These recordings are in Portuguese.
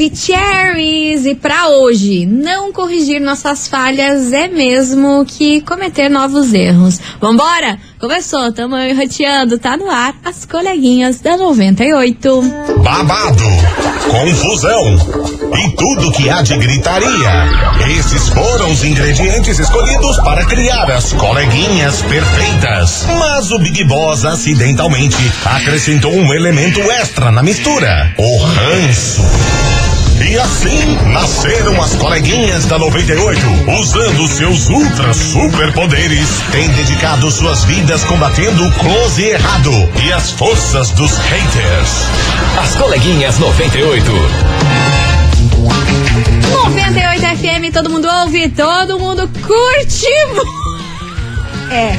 Maravicheries! E para hoje, não corrigir nossas falhas é mesmo que cometer novos erros. Vambora? Começou, tamo enroteando, tá no ar, as coleguinhas da 98. Babado, confusão e tudo que há de gritaria. Esses foram os ingredientes escolhidos para criar as coleguinhas perfeitas. Mas o Big Boss acidentalmente acrescentou um elemento extra na mistura: o ranço. E assim nasceram as coleguinhas da 98, usando seus ultra superpoderes, têm dedicado suas vidas combatendo o close e errado e as forças dos haters. As coleguinhas 98. 98 FM, todo mundo ouve, todo mundo curte. É.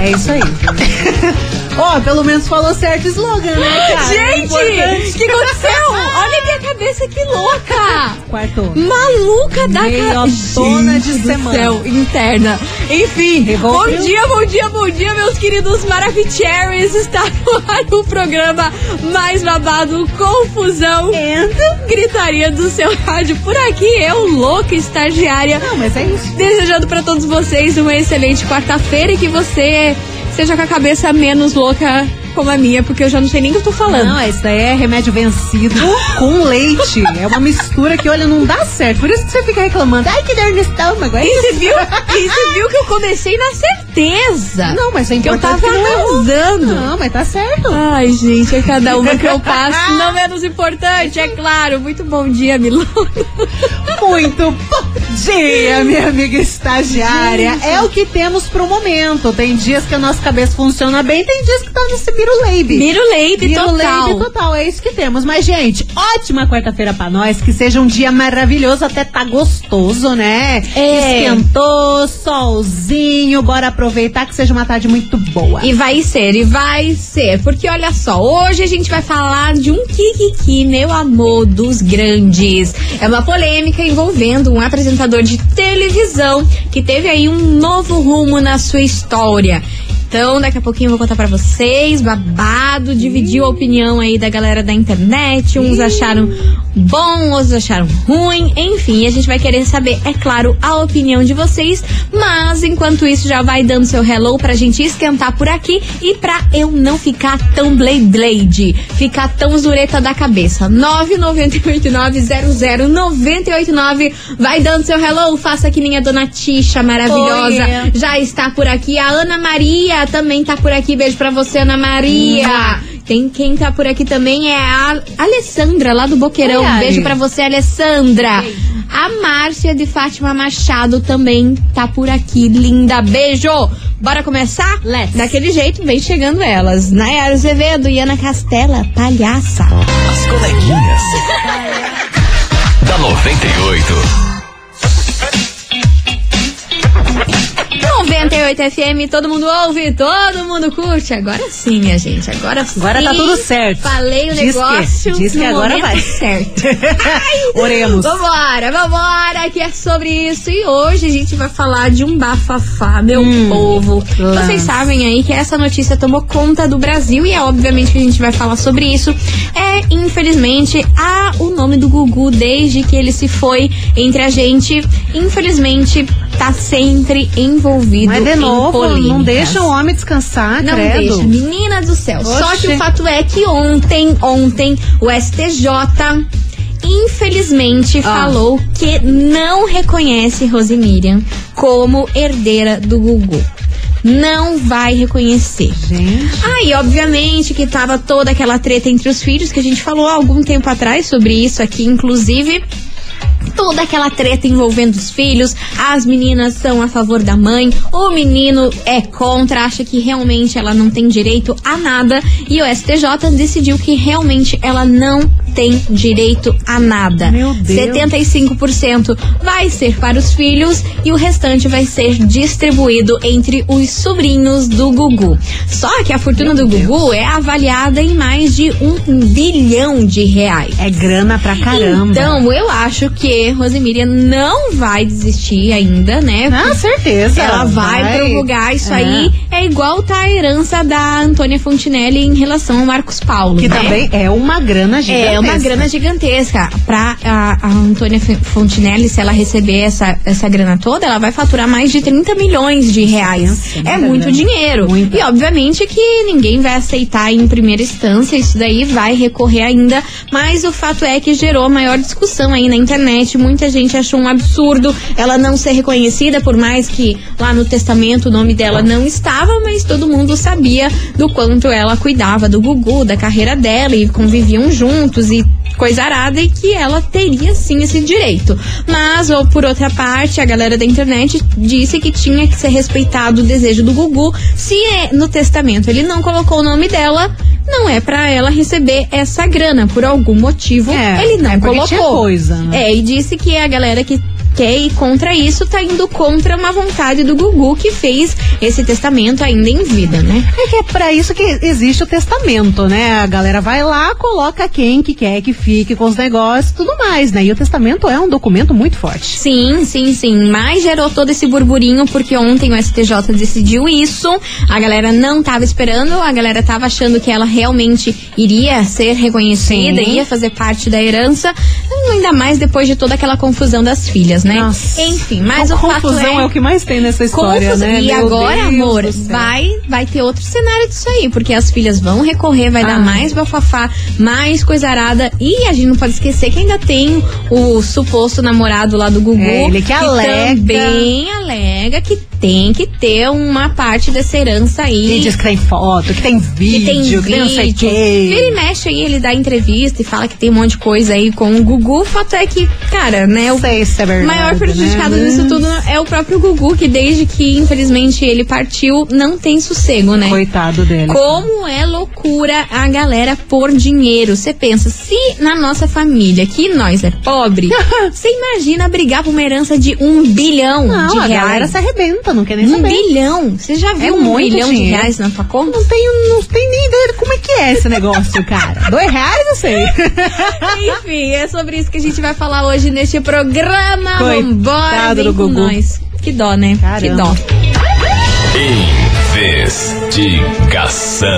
É isso aí. Ó, oh, pelo menos falou certo o slogan, né, cara? Gente, o que aconteceu? Olha a minha cabeça que louca! Quarto. Maluca da cabeça. de semana. Céu, interna. Enfim, bom dia, bom dia, bom dia, meus queridos Maravicheries. Está no ar o programa mais babado, confusão e gritaria do seu rádio. Por aqui, eu, louca estagiária. Não, mas é isso. Desejando para todos vocês uma excelente quarta-feira e que você esteja com a cabeça menos louca como a minha, porque eu já não sei nem o que eu tô falando. Não, isso daí é remédio vencido com leite. É uma mistura que, olha, não dá certo. Por isso que você fica reclamando. Ai, que dor no estômago. É e você viu, e você viu que eu comecei na certeza. Não, mas é que eu tava arrasando. Não, mas tá certo. Ai, gente, é cada uma que eu passo. Não menos importante, é claro. Muito bom dia, Milona. Muito bom dia, minha amiga estagiária. Gente. É o que temos pro momento. Tem dias que a nossa cabeça funciona bem, tem dias que tá nesse Biruleibe. Biruleibe total. Biruleibe total, é isso que temos. Mas, gente, ótima quarta-feira pra nós, que seja um dia maravilhoso, até tá gostoso, né? É. Esquentou, solzinho, bora aproveitar que seja uma tarde muito boa. E vai ser, e vai ser. Porque olha só, hoje a gente vai falar de um Kikiki, meu amor, dos grandes. É uma polêmica envolvendo um apresentador de televisão que teve aí um novo rumo na sua história. Então, daqui a pouquinho eu vou contar para vocês, babado, dividiu a opinião aí da galera da internet. Uns acharam bom, outros acharam ruim. Enfim, a gente vai querer saber, é claro, a opinião de vocês. Mas enquanto isso, já vai dando seu hello pra gente esquentar por aqui e pra eu não ficar tão blade blade, ficar tão zureta da cabeça. 998900989 vai dando seu hello, faça que nem a dona Tisha maravilhosa. Oh, Já está por aqui a Ana Maria também tá por aqui. Beijo pra você, Ana Maria. Tem quem tá por aqui também é a Alessandra, lá do Boqueirão. Ai. Beijo pra você, Alessandra. A Márcia de Fátima Machado também tá por aqui. Linda, beijo! Bora começar? Let's. Daquele jeito, vem chegando elas. Nayara Azevedo e Ana Castela, palhaça. As coleguinhas. da 98. 98 FM, todo mundo ouve, todo mundo curte. Agora sim, minha gente. Agora sim. Agora tá tudo certo. Falei o diz negócio. Que, diz que agora vai. Certo. Oremos. Vambora, vambora, que é sobre isso. E hoje a gente vai falar de um bafafá, meu hum, povo. Lance. Vocês sabem aí que essa notícia tomou conta do Brasil e é obviamente que a gente vai falar sobre isso. É, infelizmente, a, o nome do Gugu desde que ele se foi entre a gente. Infelizmente, tá sempre envolvido Mas de novo, não deixa o homem descansar, não credo. deixa. Menina do céu. Oxe. Só que o fato é que ontem, ontem, o STJ infelizmente ah. falou que não reconhece Rosemiriam como herdeira do Gugu. Não vai reconhecer. Gente. Aí, obviamente, que tava toda aquela treta entre os filhos, que a gente falou há algum tempo atrás sobre isso aqui, inclusive toda aquela treta envolvendo os filhos. As meninas são a favor da mãe, o menino é contra, acha que realmente ela não tem direito a nada. E o STJ decidiu que realmente ela não tem direito a nada. Meu Deus. 75% vai ser para os filhos e o restante vai ser distribuído entre os sobrinhos do Gugu. Só que a fortuna Meu do Deus. Gugu é avaliada em mais de um bilhão de reais. É grana pra caramba. Então, eu acho que Rosemíria não vai desistir ainda, né? Ah, certeza. Ela vai, vai. prorrogar isso é. aí. É igual tá a herança da Antônia Fontinelli em relação ao Marcos Paulo. Que né? também é uma grana gigantesca. É uma grana gigantesca. Pra a, a Antônia Fontinelli, se ela receber essa, essa grana toda, ela vai faturar mais de 30 milhões de reais. É muita muito grana. dinheiro. Muita. E obviamente que ninguém vai aceitar em primeira instância, isso daí vai recorrer ainda. Mas o fato é que gerou maior discussão aí na internet. Muita gente achou um absurdo ela não ser reconhecida, por mais que lá no testamento o nome dela não estava, mas todo mundo sabia do quanto ela cuidava do Gugu, da carreira dela e conviviam juntos e coisa arada e que ela teria sim esse direito. Mas, ou por outra parte, a galera da internet disse que tinha que ser respeitado o desejo do Gugu. Se é, no testamento ele não colocou o nome dela, não é pra ela receber essa grana. Por algum motivo, É, ele não é colocou. coisa, né? É, e disse que a galera que quer ir contra isso tá indo contra uma vontade do Gugu que fez esse testamento ainda em vida, né? É que é pra isso que existe o testamento, né? A galera vai lá, coloca quem que quer que fique com os negócios e tudo mais, né? E o testamento é um documento muito forte. Sim, sim, sim. Mas gerou todo esse burburinho porque ontem o STJ decidiu isso. A galera não tava esperando, a galera tava achando que ela realmente iria ser reconhecida, Sim. ia fazer parte da herança. Ainda mais depois de toda aquela confusão das filhas, né? Nossa. Enfim, mas A o fato confusão é... é o que mais tem nessa história, Confusão. né? E Meu agora, Deus amor, vai, vai ter outro cenário disso aí, porque as filhas vão recorrer, vai Ah. dar mais bafafá, mais coisa arada. E a gente não pode esquecer que ainda tem o suposto namorado lá do Gugu. É, ele que alega. também alega que tem que ter uma parte dessa herança aí. Diz que tem foto, que tem que vídeo, tem que tem não sei o vídeo. quê. Vira e mexe aí, ele dá entrevista e fala que tem um monte de coisa aí com o Gugu. O fato é que, cara, né, o sei se é verdade, maior prejudicado né? nisso tudo é o próprio Gugu, que desde que, infelizmente, ele partiu, não tem sossego, né? Coitado dele. Como é loucura a galera por dinheiro. Você pensa, se na nossa família, que nós é pobre, você imagina brigar por uma herança de um bilhão Não, de a galera reais. se arrebenta, não quer nem Um saber. bilhão? Você já viu É um muito bilhão de reais na tua conta? Não tenho, não tenho nem ideia de como é que é esse negócio, cara. Dois reais eu sei. Enfim, é sobre isso que a gente vai falar hoje neste programa. Coitado Vambora, vem do com Gugu. nós. Que dó, né? Que Caramba. dó. Investigação.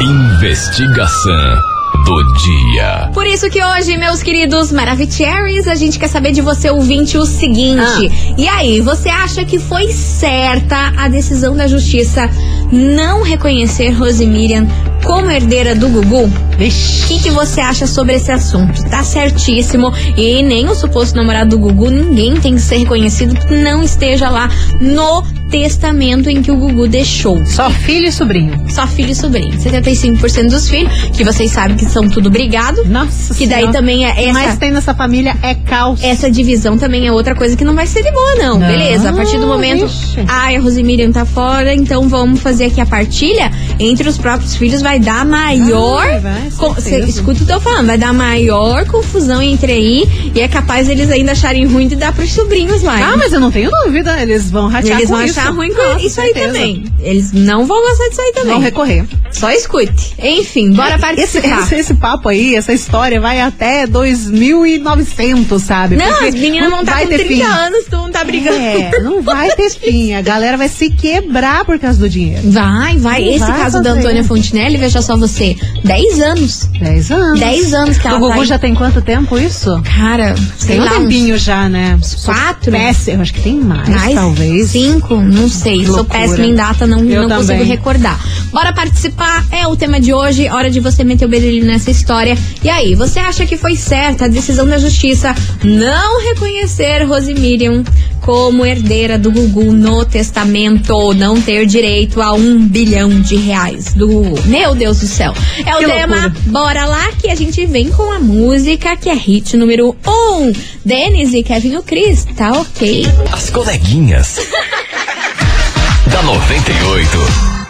Investigação do dia. Por isso que hoje, meus queridos Maravicheries, a gente quer saber de você, ouvinte, o seguinte. E aí, você acha que foi certa a decisão da justiça não reconhecer Rosemiriam como herdeira do Gugu? O que, que você acha sobre esse assunto? Tá certíssimo. E nem o suposto namorado do Gugu, ninguém tem que ser reconhecido que não esteja lá no testamento em que o Gugu deixou. Só filho e sobrinho. Só filho e sobrinho. 75% dos filhos, que vocês sabem que são tudo brigado. Nossa Que daí Senhora. também é O que essa- mais tem nessa família é caos. Essa divisão também é outra coisa que não vai ser de boa, não. Não, Beleza, a partir do momento. vixe. Ai, a Rosemiriam tá fora, então vamos fazer aqui a partilha entre os próprios filhos. Vai dar maior. Vai, vai, co- certeza. cê- escuta o que eu tô falando, vai dar maior confusão entre aí. E é capaz eles ainda acharem ruim de dar pros sobrinhos lá. Ah, mas eu não tenho dúvida. Eles vão ratear Eles com vão isso. achar ruim com Nossa, isso aí certeza. também. Eles não vão gostar disso aí também. Vão recorrer. Só escute. Enfim, bora Esse, participar. esse, esse papo aí, essa história vai até 2900, sabe? Não, Porque as meninas vão estar vai com ter 30 fim. anos, tu não tá brigando. É, não vai ter fim. A galera vai se quebrar por causa do dinheiro. Vai, vai. Não Esse vai caso da fazer. Antônia Fontinelli, veja só você, 10 anos. 10 anos. 10 anos que ela O Gugu tá já tem quanto tempo isso? Cara, sei Tem um lá, tempinho já, né? Quatro? Péssimo, eu acho que tem mais, mais, talvez. Cinco, não sei. Sou péssima em data, não, Eu não consigo recordar. Bora participar, é o tema de hoje, hora de você meter o bedelho nessa história. E aí, você acha que foi certa a decisão da justiça não reconhecer Rosemiriam como herdeira do Gugu no testamento, não ter direito a um bilhão de reais do Gugu? Meu Deus do céu. É o Que tema, loucura. bora lá que a gente vem com a música que é hit número 1. Um. Denis e Kevin o Cris, tá ok. As coleguinhas. da 98.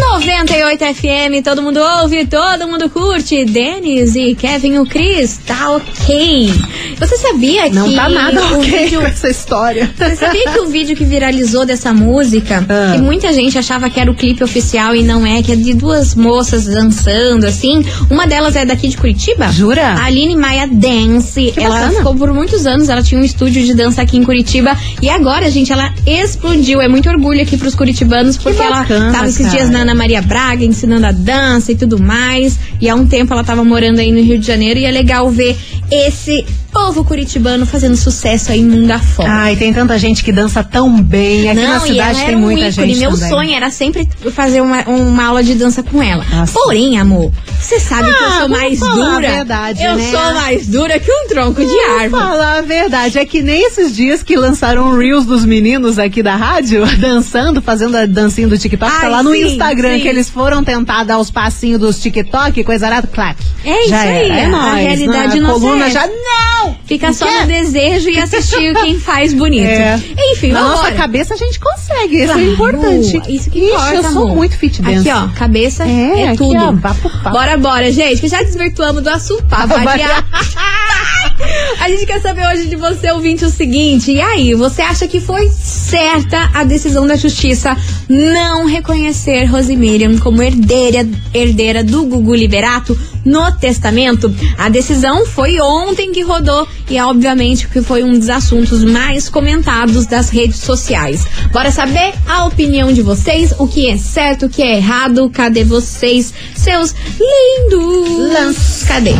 98 FM, todo mundo ouve, todo mundo curte. Denis e Kevin o Cris, tá ok. Você sabia que. Não tá nada o ok vídeo- com essa história. Você sabia que o vídeo que viralizou dessa música, Ah. que muita gente achava que era o clipe oficial e não é, que é de duas moças dançando, assim. Uma delas é daqui de Curitiba. Jura? A Aline Maia Dance. Que ela bacana. ficou por muitos anos, ela tinha um estúdio de dança aqui em Curitiba. E agora, gente, ela explodiu. É muito orgulho aqui pros curitibanos, porque bacana, ela tava esses cara. dias na Ana Maria Braga ensinando a dança e tudo mais. E há um tempo ela tava morando aí no Rio de Janeiro e é legal ver esse povo curitibano fazendo sucesso aí mundo afora. Ai, tem tanta gente que dança tão bem. Aqui na Não, e cidade tem um muita ícone. gente Meu também. sonho era sempre fazer uma, uma aula de dança com ela. Nossa. Porém, amor, você sabe que eu Ah, sou mais falar a dura. verdade, eu né? sou mais dura que um tronco de Vou árvore. falar a verdade, é que nem esses dias que lançaram reels dos meninos aqui da rádio, dançando, fazendo a dancinha do TikTok, tá Ai, lá no sim, Instagram, sim. que eles foram tentar dar os passinhos dos TikTok, coisa arada, claque. É isso já aí, é a nóis, realidade não, a coluna serve. já não! Fica só no desejo e assistir quem faz bonito. É. Enfim, Na nossa embora. cabeça a gente consegue, isso Claro, é importante. Isso que Ixi, importa, eu sou amor. muito fit dance. Aqui, ó, cabeça É, é, aqui, tudo. ó, papo, papo. Bora, bora, gente, que já desvirtuamos do assunto. Variar. A gente quer saber hoje de você, ouvinte, o seguinte. E aí, você acha que foi certa a decisão da justiça não reconhecer Rosemiriam como herdeira, herdeira do Gugu Liberato no testamento? A decisão foi ontem que rodou e, obviamente, que foi um dos assuntos mais comentados das redes sociais. Bora saber a opinião de vocês, o que é certo, o que é errado. Cadê vocês, seus lindos? Cadê?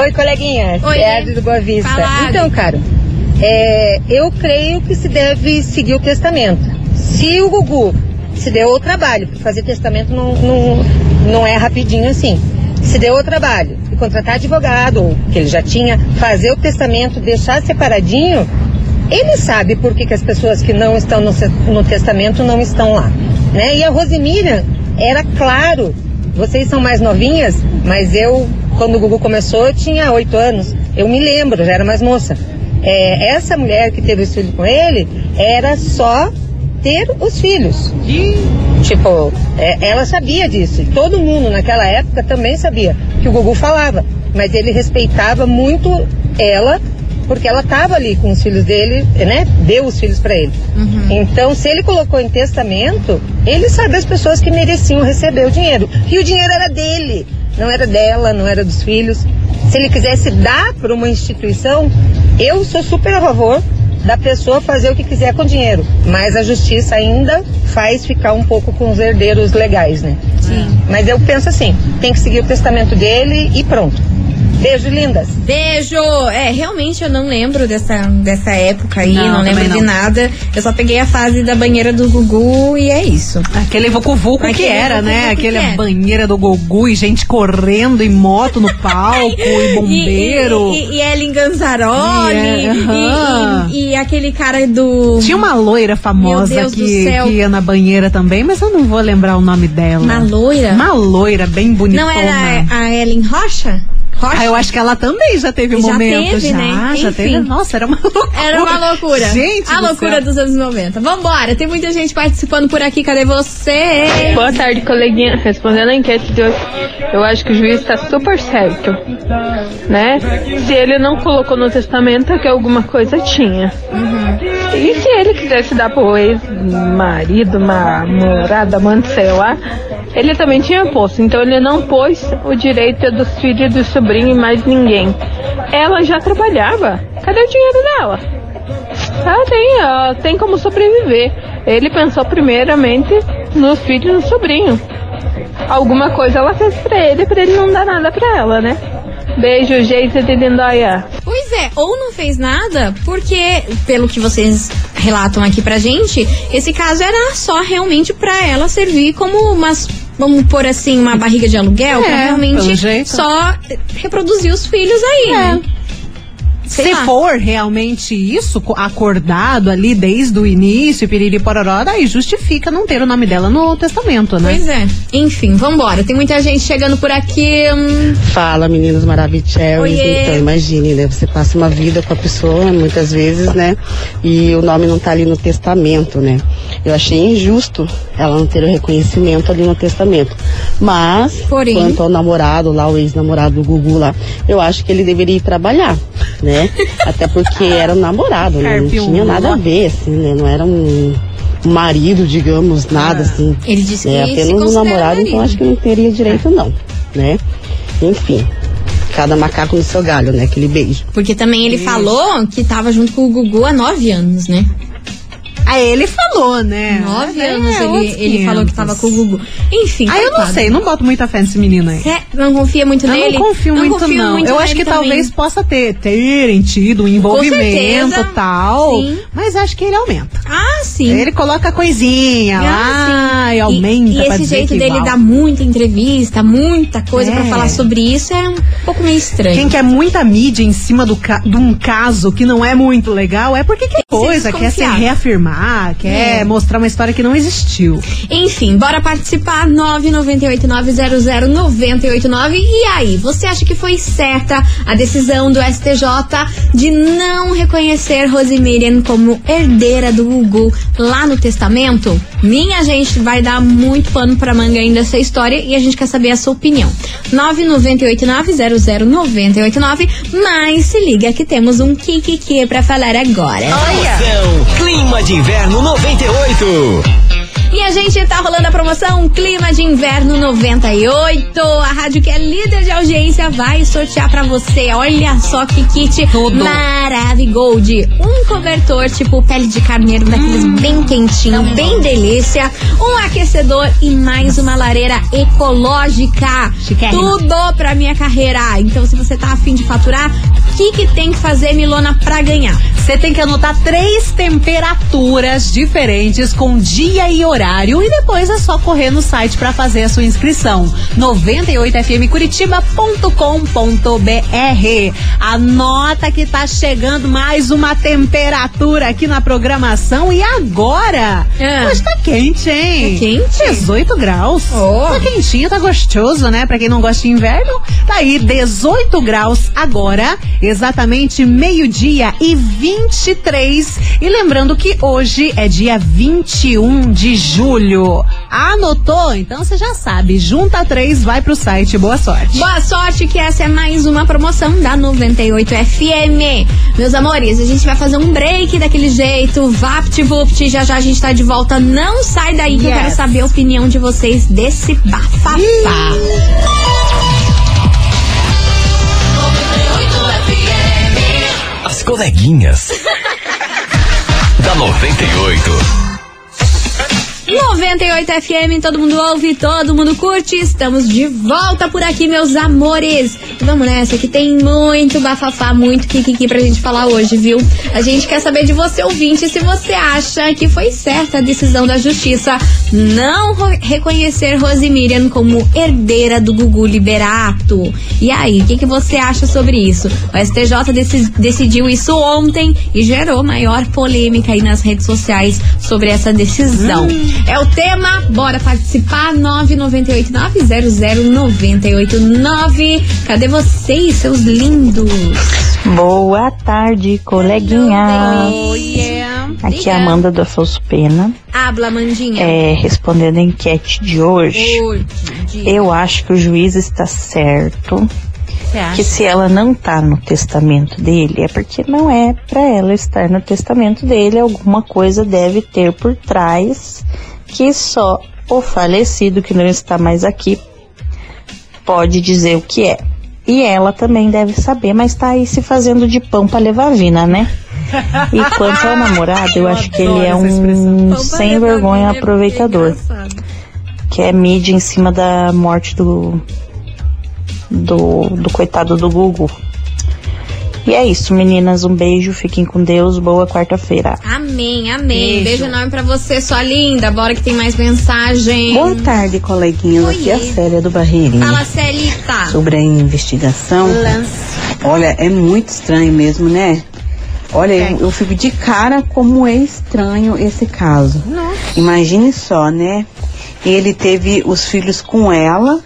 Oi, coleguinha. Oi. É a Adi do Boa Vista. Então, cara, é, eu creio que se deve seguir o testamento. Se o Gugu se deu o trabalho, porque fazer testamento não, não, não é rapidinho assim. Se deu o trabalho e contratar advogado, ou que ele já tinha, fazer o testamento, deixar separadinho, ele sabe por que, que as pessoas que não estão no, no testamento não estão lá. Né? E a Rosemiriam era claro, vocês são mais novinhas, mas eu, quando o Gugu começou, eu tinha oito anos. Eu me lembro, já era mais moça. É, essa mulher que teve os filhos com ele era só ter os filhos. Tipo, é, ela sabia disso. Todo mundo naquela época também sabia que o Gugu falava. Mas ele respeitava muito ela, porque ela estava ali com os filhos dele, né? Deu os filhos para ele. Então, se ele colocou em testamento, ele sabe as pessoas que mereciam receber o dinheiro. E o dinheiro era dele, não era dela, não era dos filhos. Se ele quisesse dar para uma instituição, eu sou super a favor da pessoa fazer o que quiser com o dinheiro. Mas a justiça ainda faz ficar um pouco com os herdeiros legais, né? Sim. Mas eu penso assim, tem que seguir o testamento dele e pronto. Beijo, lindas. Beijo! É, realmente eu não lembro dessa, dessa época aí, Não, não, lembro também de não. nada. Eu só peguei a fase da banheira do Gugu e é isso. Aquele vucu-vucu que era, né? Aquele era. banheira do Gugu e gente correndo em moto no palco e bombeiro. E, e, e Ellen Ganzaroli. E é, aham. e, e- e aquele cara do. Tinha uma loira famosa que, que ia na banheira também, mas eu não vou lembrar o nome dela. Uma loira? Uma loira bem bonitona. Não era a Ellen Rocha? Rocha? Ah, eu acho que ela também já teve um Já momento. teve, já, né? já Enfim. teve. Nossa, era uma loucura. Era uma loucura. Gente, A do loucura céu. dos anos 90. Vambora, tem muita gente participando por aqui. Cadê você? Boa tarde, coleguinha. Respondendo a enquete de hoje, eu acho que o juiz está super certo, né? Se ele não colocou no testamento é que alguma coisa tinha. E se ele quisesse dar pro ex-marido, namorada, amante, sei lá, ele também tinha posto. Então ele não pôs o direito dos filhos do sobrinho e mais ninguém. Ela já trabalhava. Cadê o dinheiro dela? Ah, tem, ela tem como sobreviver. Ele pensou primeiramente no filho e sobrinho. Alguma coisa ela fez pra ele, pra ele não dar nada pra ela, né? Beijo, Geise de Lindóia. Pois é, ou não fez nada, porque, pelo que vocês relatam aqui pra gente, esse caso era só realmente pra ela servir como umas. Vamos pôr assim, uma barriga de aluguel, É, pra realmente só reproduzir os filhos aí, né? Sei Se lá. for realmente isso, co- acordado ali desde o início, piriri pororó, daí justifica não ter o nome dela no testamento, né? Pois é. Enfim, vambora. Tem muita gente chegando por aqui. hum, Fala, meninos maravilhosos. Então, imagine, né? Você passa uma vida com a pessoa, muitas vezes, né? E o nome não tá ali no testamento, né? Eu achei injusto ela não ter o reconhecimento ali no testamento. Mas, Porém- quanto ao namorado lá, o ex-namorado do Gugu lá, eu acho que ele deveria ir trabalhar, né? Até porque era um namorado, né? Não tinha nada a ver, assim, né? Não era um marido, digamos, nada assim. Ele disse que É, apenas um namorado, então acho que não teria direito não, né? Enfim, cada macaco no seu galho, né? Aquele beijo. Porque também ele falou que tava junto com o Gugu há nove anos, né? Aí ele falou, né? Nove É, anos ele, outros ele falou que 500. tava com o Gugu. Enfim, Ah, eu não sei, não boto muita fé nesse menino aí. Cê não confia muito Eu nele? não confio muito, confio não. muito eu acho que talvez também. possa ter, terem tido um envolvimento e tal. Sim. Mas acho que ele aumenta. Ah, sim. Ele coloca coisinha Ah, lá sim. e aumenta. E, e esse jeito dele igual. dar muita entrevista, muita coisa É. pra falar sobre isso é um pouco meio estranho. Quem quer muita mídia em cima do ca- de um caso que não é muito legal é porque quer se coisa, quer se reafirmar, quer É. mostrar uma história que não existiu. Enfim, bora participar. 998900989. E aí, você acha que foi certa a decisão do STJ de não reconhecer Rosemirian como herdeira do Lá no testamento? Minha gente vai dar muito pano pra manga ainda essa história e a gente quer saber a sua opinião. 998900989. Mas se liga que temos um Kikiki pra falar agora. Promoção Clima de Inverno 98. E a gente tá rolando a promoção Clima de Inverno 98. A rádio que é líder de audiência vai sortear pra você. Olha só que kit Tudo. Maravigold. Um cobertor tipo pele de carneiro daqueles bem quentinho, bem delícia. Um aquecedor e mais uma lareira ecológica. Tudo pra minha carreira. Então se você tá afim de faturar, o que, que tem que fazer, Milona, pra ganhar? Você tem que anotar três temperaturas diferentes com dia e horário e depois é só correr no site para fazer a sua inscrição. 98fmcuritiba.com.br. Anota que tá chegando mais uma temperatura aqui na programação e agora? É. Tá quente, hein? Tá quente? 18 graus. Oh. Tá quentinho, tá gostoso, né? Pra quem não gosta de inverno, tá aí 18 graus agora, exatamente meio-dia e 23. E lembrando que hoje é dia 21 de julho. Anotou? Então você já sabe. Junta três, vai pro site. Boa sorte. Boa sorte que essa é mais uma promoção da 98 FM. Meus amores, a gente vai fazer um break daquele jeito, vapt-vupt, já já a gente tá de volta. Não sai daí que eu Yes. quero saber a opinião de vocês desse bafafá. As coleguinhas. da 98. 98 FM, todo mundo ouve, todo mundo curte. Estamos de volta por aqui, meus amores. Vamos nessa, que tem muito bafafá, muito kikiki pra gente falar hoje, viu? A gente quer saber de você, ouvinte, se você acha que foi certa a decisão da justiça não reconhecer Rosemirian como herdeira do Gugu Liberato. E aí, o que, que você acha sobre isso? O STJ deci- decidiu isso ontem e gerou maior polêmica aí nas redes sociais sobre essa decisão. É o tema, bora participar, 998900989. Cadê vocês, seus lindos? Boa tarde, coleguinha. Aqui é a Amanda do Afonso Pena, Habla, Mandinha. é, respondendo a enquete de hoje. Oi, Didi. Eu acho que o juiz está certo, que se ela não tá no testamento dele, é porque não é pra ela estar no testamento dele, alguma coisa deve ter por trás que só o falecido que não está mais aqui pode dizer o que é. E ela também deve saber, mas tá aí se fazendo de pão pra levar vina, né? E quanto ao namorado, eu acho que ele é um sem vergonha é aproveitador engraçado. que é mídia em cima da morte do do, do coitado do Gugu. E é isso, meninas. Um beijo, fiquem com Deus. Boa quarta-feira. Amém, amém. Beijo. Beijo. enorme pra você, sua linda. Bora que tem mais mensagem. Boa tarde, coleguinhas. Aqui é a. Célia do Barreirinho. Fala, Celita. Sobre a investigação. Olha, é muito estranho mesmo, né? Olha, eu, eu fico de cara como é estranho esse caso. Imagine só, né? Ele teve os filhos com ela,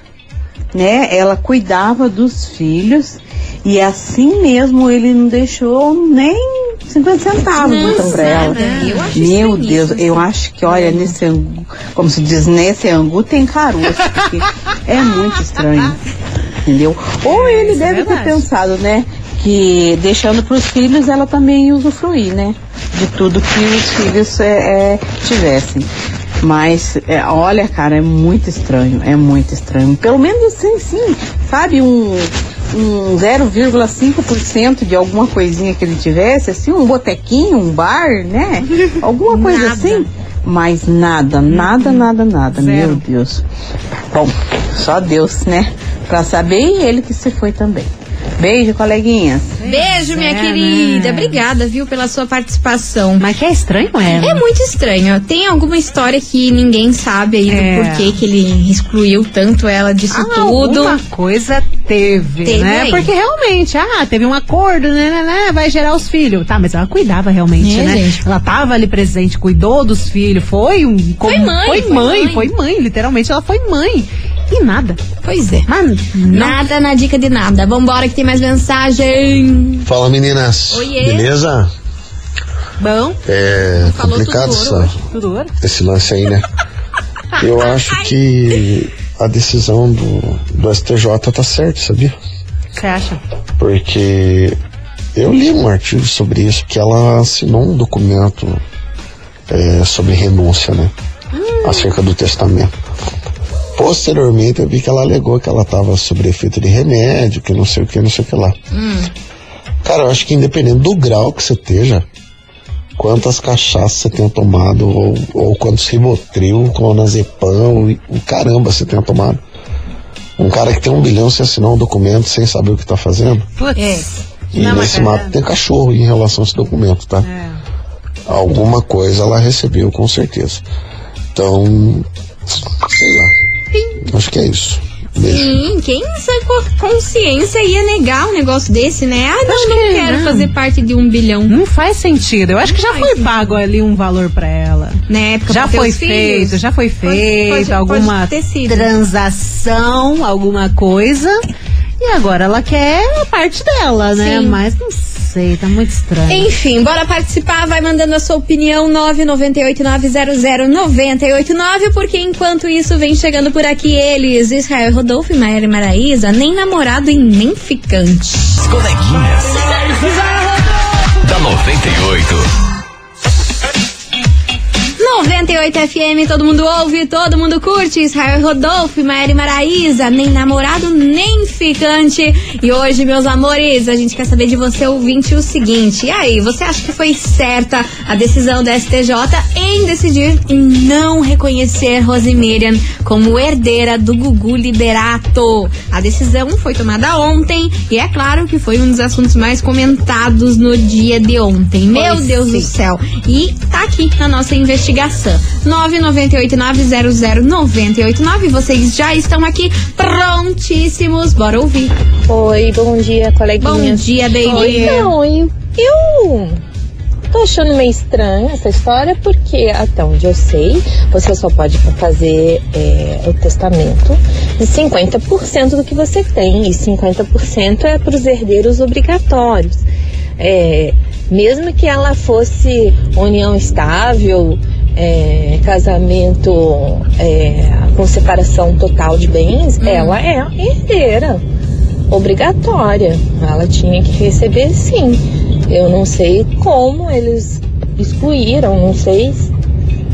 né? Ela cuidava dos filhos e assim mesmo ele não deixou nem 50 centavos então pra ela. acho Meu Deus, eu acho que, olha, nesse angu, como se diz, nesse angu tem caroço, porque é muito estranho. Entendeu? Ou ele isso é deve ter verdade. pensado, né? Que deixando pros filhos ela também usufruir, né? De tudo que os filhos é, é, tivessem. Mas, é, olha, cara, é muito estranho, é muito estranho. Pelo menos assim, sim, sabe, um, um 0,5% de alguma coisinha que ele tivesse, assim, um botequinho, um bar, né? Alguma coisa assim. Mas nada, nada, nada, nada, Zero. meu Deus. Bom, só Deus, né? Pra saber e ele que se foi também. Beijo, coleguinhas. Beijo, minha é, querida. né? Obrigada, viu, pela sua participação. Mas que é estranho, é? É muito estranho. Tem alguma história que ninguém sabe aí É. do porquê que ele excluiu tanto ela disso Ah, tudo. Alguma coisa teve, Teve né? aí. Porque realmente, ah, teve um acordo, né, né, né, vai gerar os filhos. Tá, mas ela cuidava realmente, É, né? gente. Ela tava ali presente, cuidou dos filhos, foi um... Foi mãe, Foi foi mãe, mãe. foi mãe, literalmente ela foi mãe. E nada. Pois é. Mas não. Nada na dica de nada. Vambora que tem mais mensagem. Fala meninas, Oiê. beleza? Bom, É Falou complicado tudo ouro essa, tudo ouro. esse lance aí, né? Eu acho que a decisão do, do STJ tá certa, sabia? Você acha? Porque eu li um artigo sobre isso, que ela assinou um documento é, sobre renúncia, né? Acerca do testamento. Posteriormente eu vi que ela alegou que ela estava sob efeito de remédio, que não sei o que, não sei o que lá. Cara, eu acho que independente do grau que você esteja, quantas cachaças você tenha tomado, ou, ou quantos ribotril, clonazepam, o caramba você tenha tomado. Um cara que tem um bilhão, você assinou um documento sem saber o que tá fazendo. Putz. É. E Não, nesse é- mato tem cachorro em relação a esse documento, tá? É. Alguma coisa ela recebeu, com certeza. Então, sei lá. Acho que é isso. Beijo. Sim, quem em sã co- consciência ia negar um negócio desse, né? Ah, não, Acho não que quero não. fazer parte de um bilhão. Não faz sentido. Eu acho que já foi pago ali um valor pra ela. Na época, Já foi os filhos. feito, já foi Pode- feito pode- alguma pode ter sido. transação, alguma coisa. E agora ela quer a parte dela, né? Sim. Mas não sei, tá muito estranho. Enfim, bora participar, vai mandando a sua opinião 998-900-989, porque enquanto isso vem chegando por aqui eles, Israel Rodolfo e Maíra Maraíza, nem namorado e nem ficante. As coleguinhas. da 98. 98 FM, todo mundo ouve, todo mundo curte. Israel Rodolfo, Maíra Maraíza, nem namorado, nem ficante. E hoje, meus amores, a gente quer saber de você, ouvinte, o seguinte. E aí, você acha que foi certa a decisão da STJ em decidir em não reconhecer Rosemiriam como herdeira do Gugu Liberato? A decisão foi tomada ontem e é claro que foi um dos assuntos mais comentados no dia de ontem. Meu Pois Deus do sim. céu. E tá aqui na nossa investigação. 998900989. Vocês já estão aqui prontíssimos. Bora ouvir. Oi, bom dia, Bom coleguinhas. dia, baby. Então, eu, eu tô achando meio estranha essa história, porque até onde eu sei, você só pode fazer é, o testamento de 50% do que você tem, e 50% é para os herdeiros obrigatórios. É, mesmo que ela fosse união estável, é, casamento é, com separação total de bens, ela é herdeira obrigatória. Ela tinha que receber sim. Eu não sei como eles excluíram, não sei,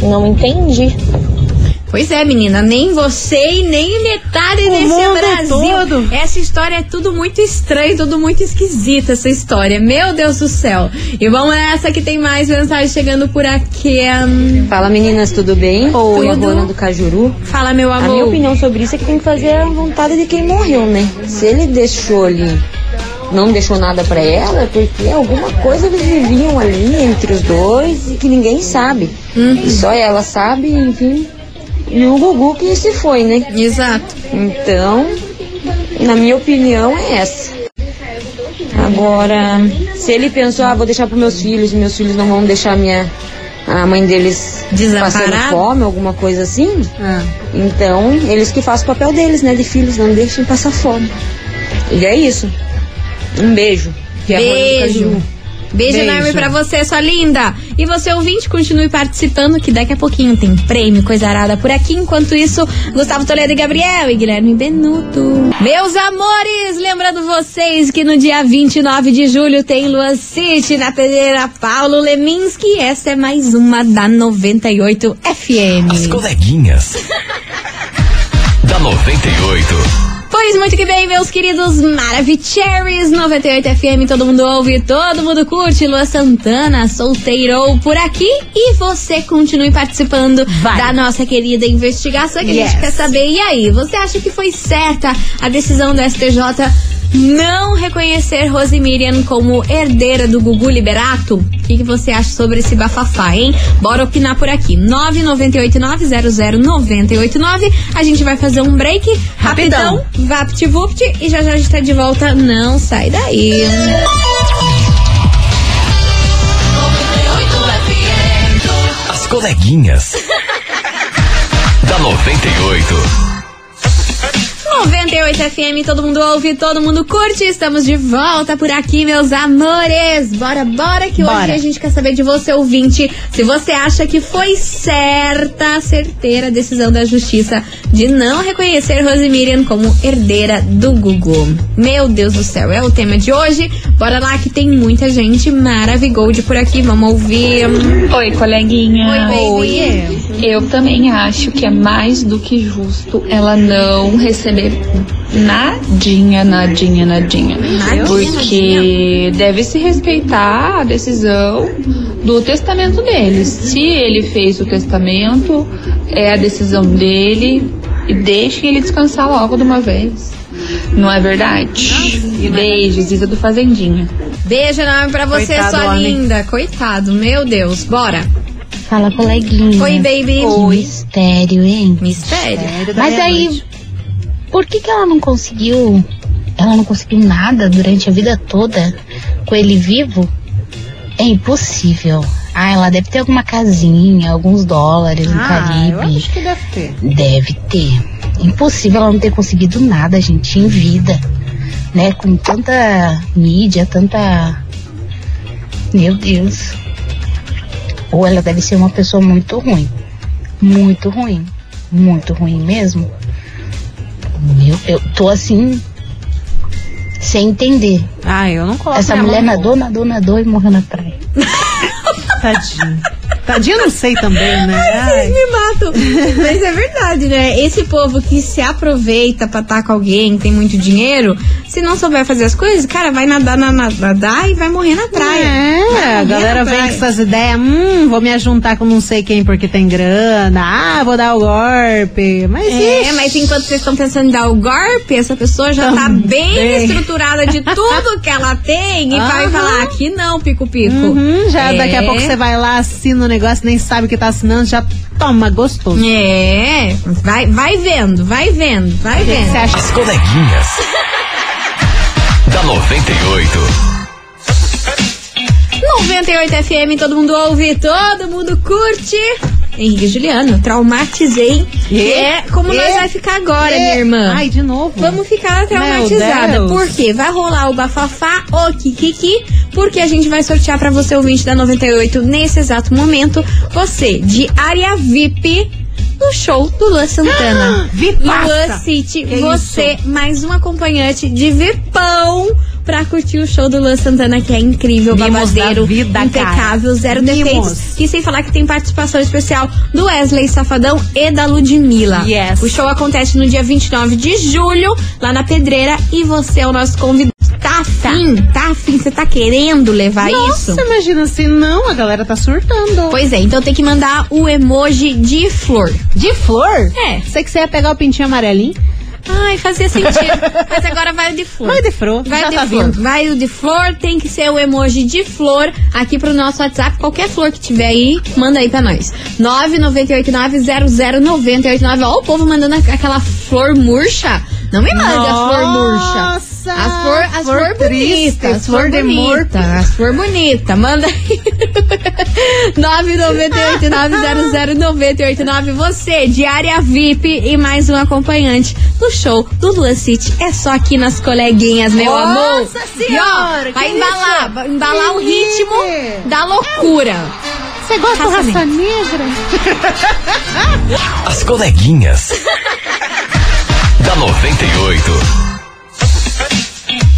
não entendi. Pois é, menina, nem você e nem metade O desse mundo Brasil. todo. Essa história é tudo muito estranho, tudo muito esquisita, essa história. Meu Deus do céu. E vamos nessa que tem mais mensagem chegando por aqui. Hum, Fala meninas, tudo bem? Oi, a Tudo. Do Cajuru. Fala, meu A minha amor. opinião sobre isso é que tem que fazer a vontade de quem morreu, né? Se ele deixou ali, não deixou nada pra ela, é porque alguma coisa eles viviam ali entre os dois e que ninguém sabe. E só ela sabe, enfim. E o Gugu que se foi, né? Exato. Então, na minha opinião, é essa. Agora, se ele pensou, ah, vou deixar para meus filhos, meus filhos não vão deixar minha, a mãe deles passando fome, alguma coisa assim, Ah. então eles que fazem o papel deles, né, de filhos, não deixem passar fome. E é isso. Um beijo. Que é Beijo. Cajuru. Beijo, Beijo. enorme pra você, sua linda. E você, ouvinte, continue participando, que daqui a pouquinho tem prêmio, coisa arada por aqui. Enquanto isso, Gustavo Toledo e Gabriel e Guilherme Benuto. Meus amores, lembrando vocês que no dia 29 de julho tem Lua City na pedreira Paulo Leminski. Essa é mais uma da 98 FM. As coleguinhas. da 98. Pois muito que bem, meus queridos Maravicheries 98 FM, todo mundo ouve, todo mundo curte. Lua Santana, solteirou por aqui. E você continue participando Vai. da nossa querida investigação que a Yes. gente quer saber. E aí, você acha que foi certa a decisão do STJ não reconhecer Rose Miriam como herdeira do Gugu Liberato? O que, que você acha sobre esse bafafá, hein? Bora opinar por aqui. 998900989. A gente vai fazer um break rapidão, Rapidão. vapt-vupt e já já a gente tá de volta. Não sai daí. As coleguinhas. da 98. 98 FM, todo mundo ouve, todo mundo curte. Estamos de volta por aqui, meus amores. Bora, bora, que Bora. hoje a gente quer saber de você, ouvinte, se você acha que foi certa, certeira a decisão da justiça de não reconhecer Rose Miriam como herdeira do Gugu. Meu Deus do céu, é o tema de hoje. Bora lá que tem muita gente maravigold por aqui. Vamos ouvir. Oi, coleguinha. Oi, baby. Eu também acho que é mais do que justo ela não receber nadinha, nadinha, nadinha. Nadinha, Porque deve se respeitar a decisão do testamento dele. Se ele fez o testamento, é a decisão dele e deixem ele descansar logo de uma vez. Não é verdade? Beijos, Isa do Fazendinha. Beijo enorme pra você, Coitado, sua homem. linda. Coitado, meu Deus. Bora. Fala, coleguinha. Oi, baby. Que mistério, hein? Mistério. Mas aí, por que que ela não conseguiu, ela não conseguiu nada durante a vida toda com ele vivo? É impossível. Ah, ela deve ter alguma casinha, alguns dólares no Ah, eu Caribe. acho que deve ter. Deve ter. Impossível ela não ter conseguido nada, gente, em vida. Né? Com tanta mídia, tanta. Meu Deus. Ou ela deve ser uma pessoa muito ruim. Muito ruim. Muito ruim mesmo. Meu, eu tô assim. Sem entender. Ah, eu não coloco Essa mulher nadou, nadou, nadou e morreu na praia. Tadinho. Tadinho eu não sei também, né? Ai. Vocês me matam. Mas é verdade, né? Esse povo que se aproveita pra estar com alguém, tem muito dinheiro, se não souber fazer as coisas, cara, vai nadar, na, na- nadar e vai morrer na praia. É, a galera vem com essas ideias, hum, vou me juntar com não sei quem porque tem grana, ah, vou dar o golpe. Mas É, ixi, mas enquanto vocês estão pensando em dar o golpe, essa pessoa já tá Também. bem estruturada de tudo que ela tem e vai falar aqui não, pico-pico. Uhum, já É. daqui a pouco você vai lá, assina o negócio, nem sabe o que tá assinando, já toma, gostoso. É, vai, vai vendo, vai vendo, vai O que vendo. você acha? As coleguinhas. da 98. 98 FM, todo mundo ouve, todo mundo curte. Henrique Juliano, traumatizei. E? Que é como E? nós vai ficar agora, E? minha irmã. Ai, de novo. Vamos ficar traumatizada. Por quê? Vai rolar o bafafá, o kikiki, porque a gente vai sortear pra você, ouvinte da 98, nesse exato momento, você de área VIP no show do Lua Santana. Vipaça! Lua City, Que você mais um acompanhante de Vipão pra curtir o show do Lua Santana, que é incrível, Mimos babadeiro, vida, cara. impecável, zero Mimos. defeitos. E sem falar que tem participação especial do Wesley Safadão e da Ludmilla. Yes. O show acontece no dia 29 de julho, lá na Pedreira, e você é o nosso convidado. Tá afim? Tá afim? Você tá querendo levar Nossa, isso? imagina se não, a galera tá surtando. Pois é, então tem que mandar o emoji de flor. De flor? É. Sei que você ia pegar o pintinho amarelinho. Ai, fazia sentido. Mas agora vai o de flor. Vai de flor, Vai já o de tá flor. vindo. Vai o de flor, tem que ser o emoji de flor aqui pro nosso WhatsApp. Qualquer flor que tiver aí, manda aí pra nós. 998900989. Ó, o povo mandando aqu- aquela flor murcha. Não me manda a flor murcha. Nossa, Nossa! As flor, as flor flor, triste, bonita, as flor flor de bonita, as flor bonita. Manda aí. 998 900 989 você, diária VIP e mais um acompanhante no show do Luan City. É só aqui nas coleguinhas, meu Nossa amor. Senhora, e ó, vai embalar, vai embalar o ritmo isso? da loucura. Você gosta Raça raça negra? As coleguinhas. da 98.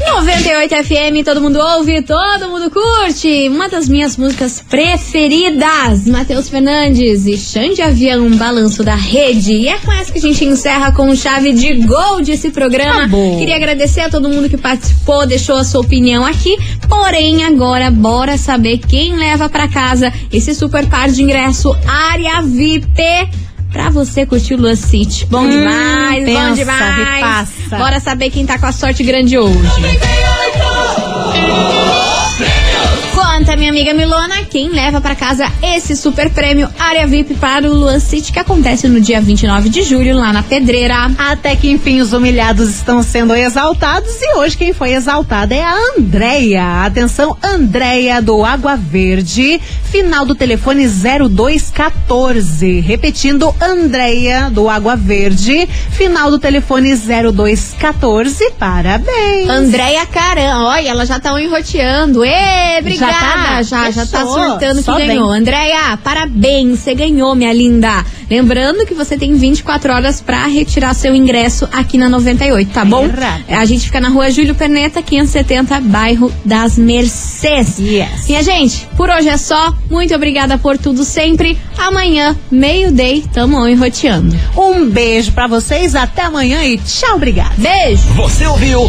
98 FM, todo mundo ouve, todo mundo curte. Uma das minhas músicas preferidas, Matheus Fernandes e Xande Avião, balanço da rede. E é com essa que a gente encerra com chave de gol desse programa. Acabou. Queria agradecer a todo mundo que participou, deixou a sua opinião aqui. Porém, agora bora saber quem leva pra casa esse super par de ingresso área VIP. Pra você curtir o Luan City. Bom Hum, demais, bom pensa, demais. repassa. Bora saber quem tá com a sorte grande hoje. Conta, minha amiga Milona, quem leva pra casa esse super prêmio Área VIP para o Luan City, que acontece no dia 29 de julho, lá na Pedreira. Até que enfim os humilhados estão sendo exaltados e hoje quem foi exaltada é a Andréia. Atenção, Andréia do Água Verde, final do telefone 0214. Repetindo, Andréia do Água Verde, final do telefone 0214. Parabéns. Andréia Caran, olha, ela já tá enroteando. Ê, obrigada. Tá? Já, já, tá surtando que ganhou. Andréia, parabéns, você ganhou, minha linda. Lembrando que você tem 24 horas pra retirar seu ingresso aqui na 98, tá bom? Errado. A gente fica na rua Júlio Perneta, 570, bairro das Mercês. Yes. Minha gente, por hoje é só. Muito obrigada por tudo sempre. Amanhã, meio-day, tamo enroteando. Um beijo pra vocês, até amanhã e tchau, obrigada. Beijo! Você ouviu?